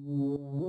Whoa.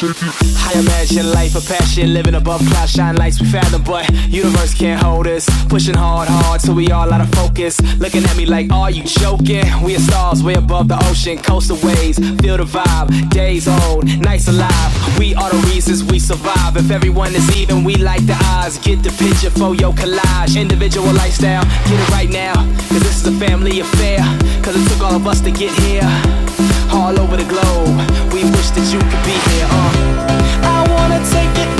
I imagine life a passion, living above cloud shine lights we fathom, but universe can't hold us. Pushing hard, hard, till we all out of focus. Looking at me like, are you joking? We are stars, way above the ocean, coastal waves, feel the vibe. Days old, nights alive. We are the reasons we survive. If everyone is even, we like the odds. Get the picture for your collage. Individual lifestyle, get it right now. Cause this is a family affair. Cause it took all of us to get here all over the globe. We wish that you could be here. Uh. I wanna take it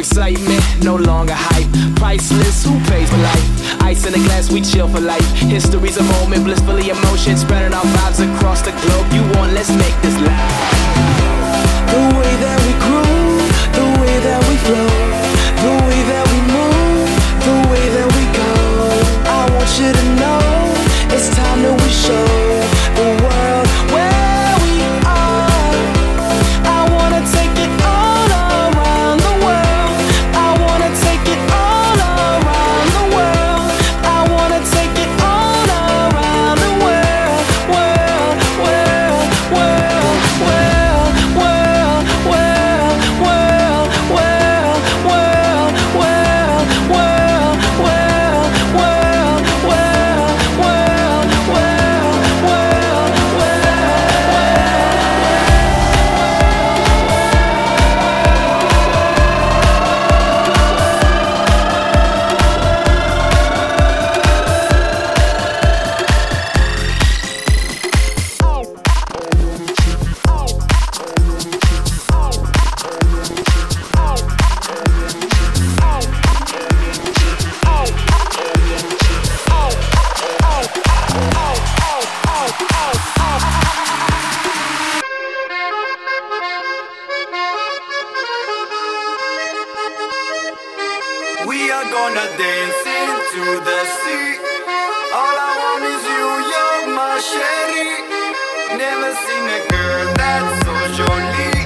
excitement, no longer hype. Priceless, who pays for life? Ice in the glass, we chill for life. History's a moment, blissfully emotion, spreading our vibes across the globe. You want, let's make this live. The way that We are gonna dance into the sea. All I want is you, you're my sherry. Never seen a girl that's so jolly.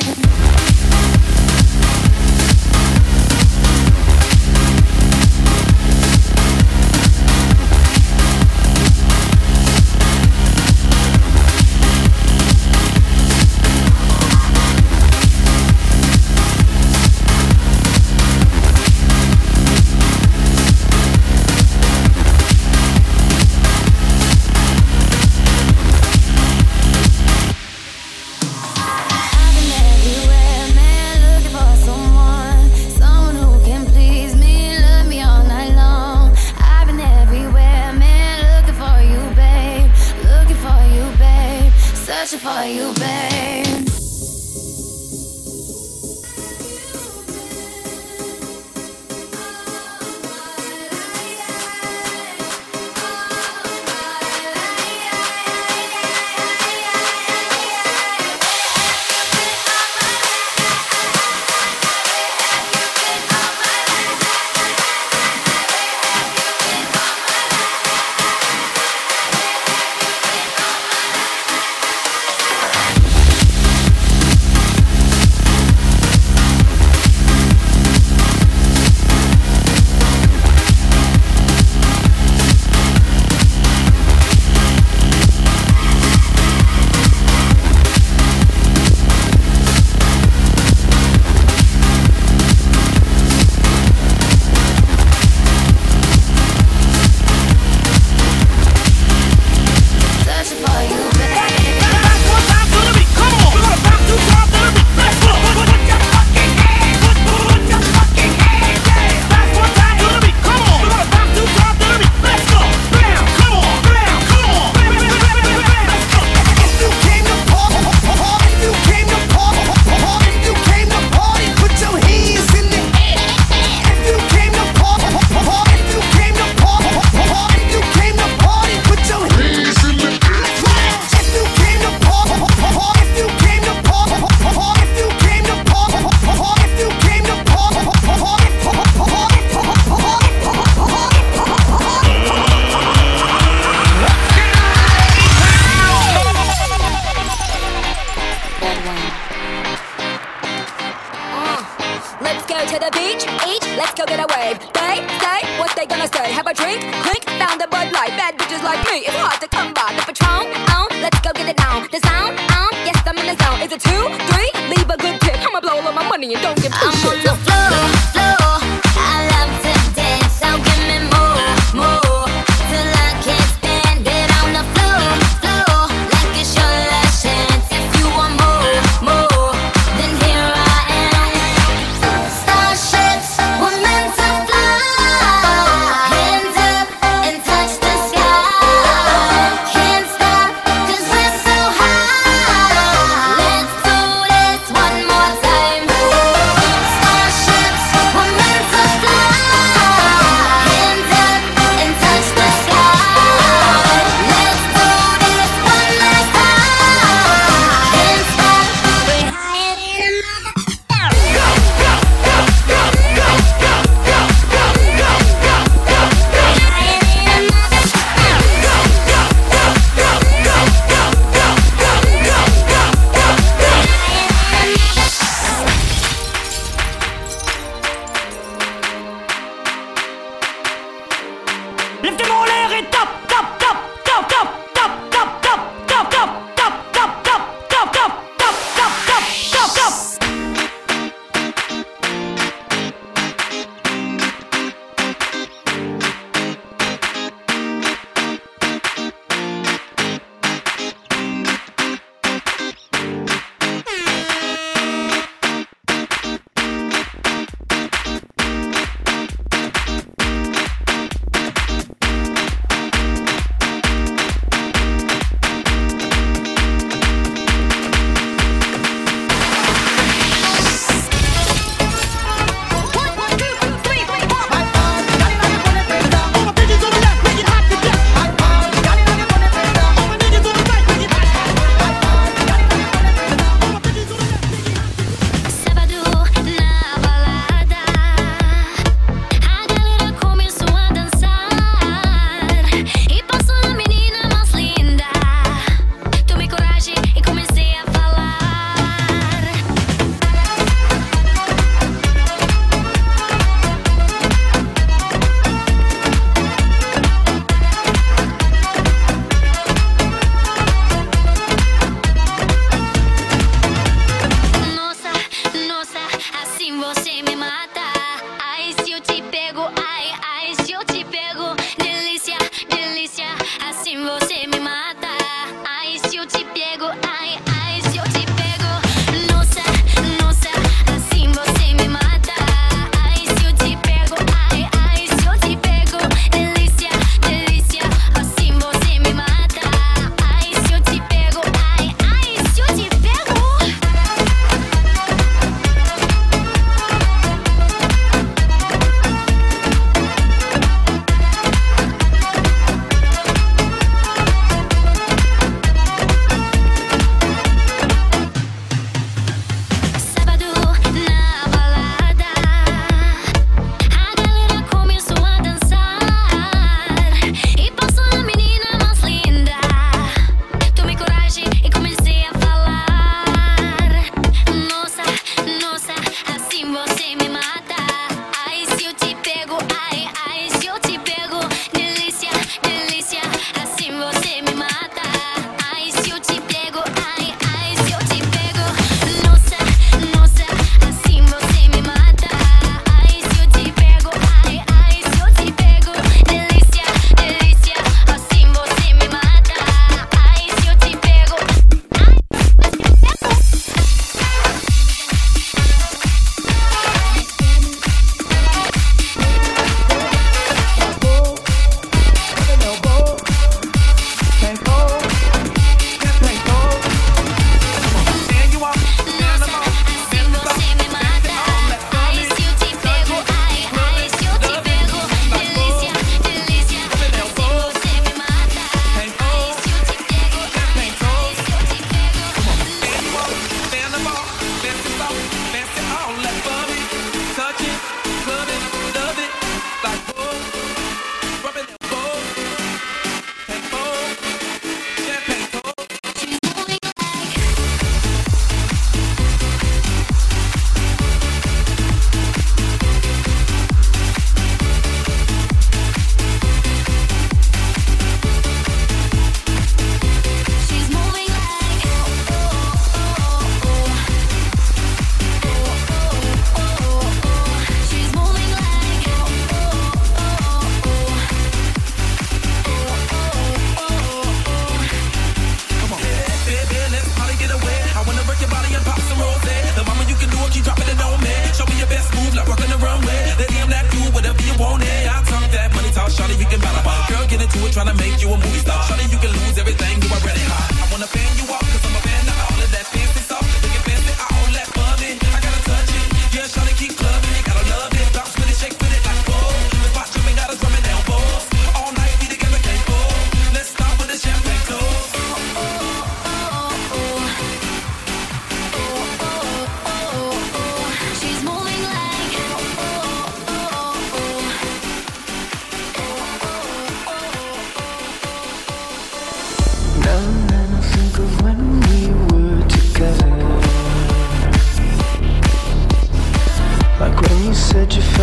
Babe.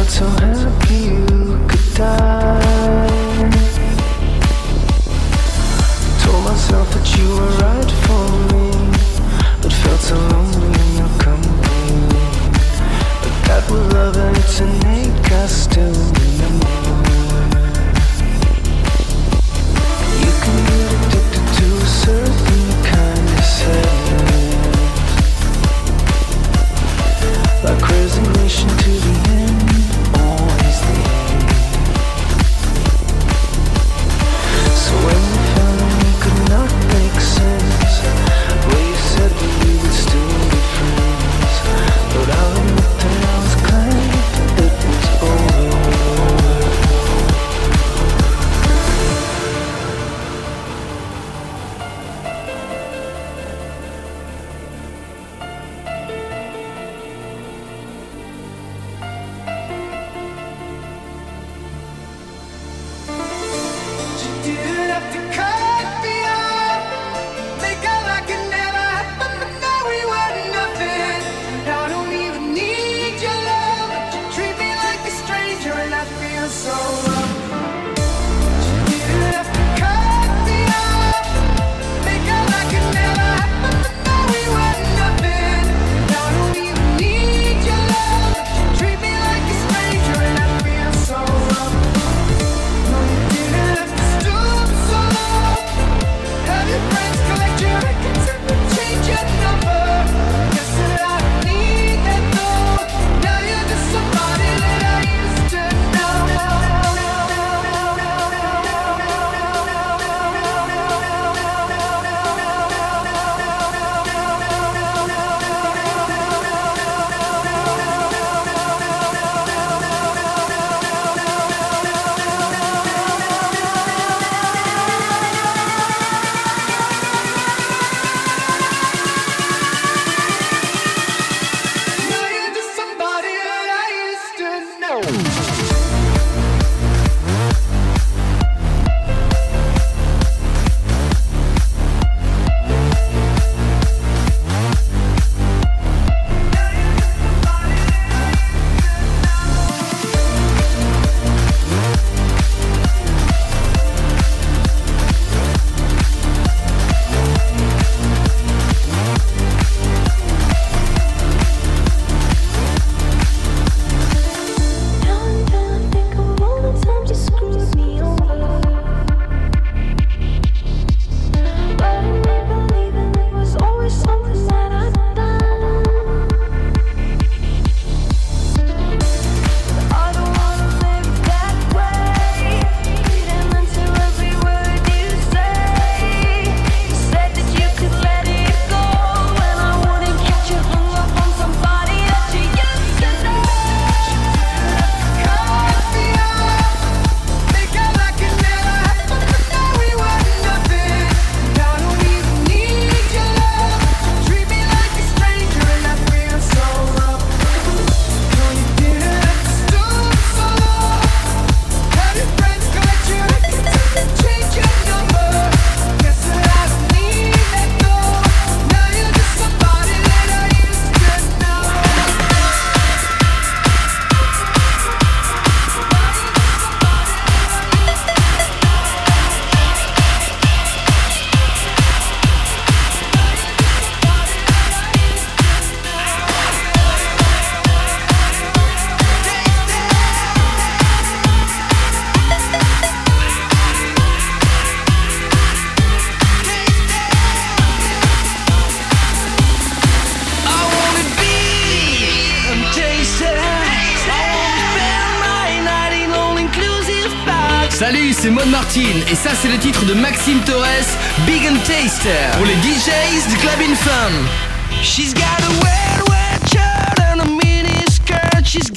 Could not c'est Maud Martin et ça c'est le titre de Maxime Torres, Big and Taster pour les DJs du Club Fun. She's got a shirt and a mini skirt. She's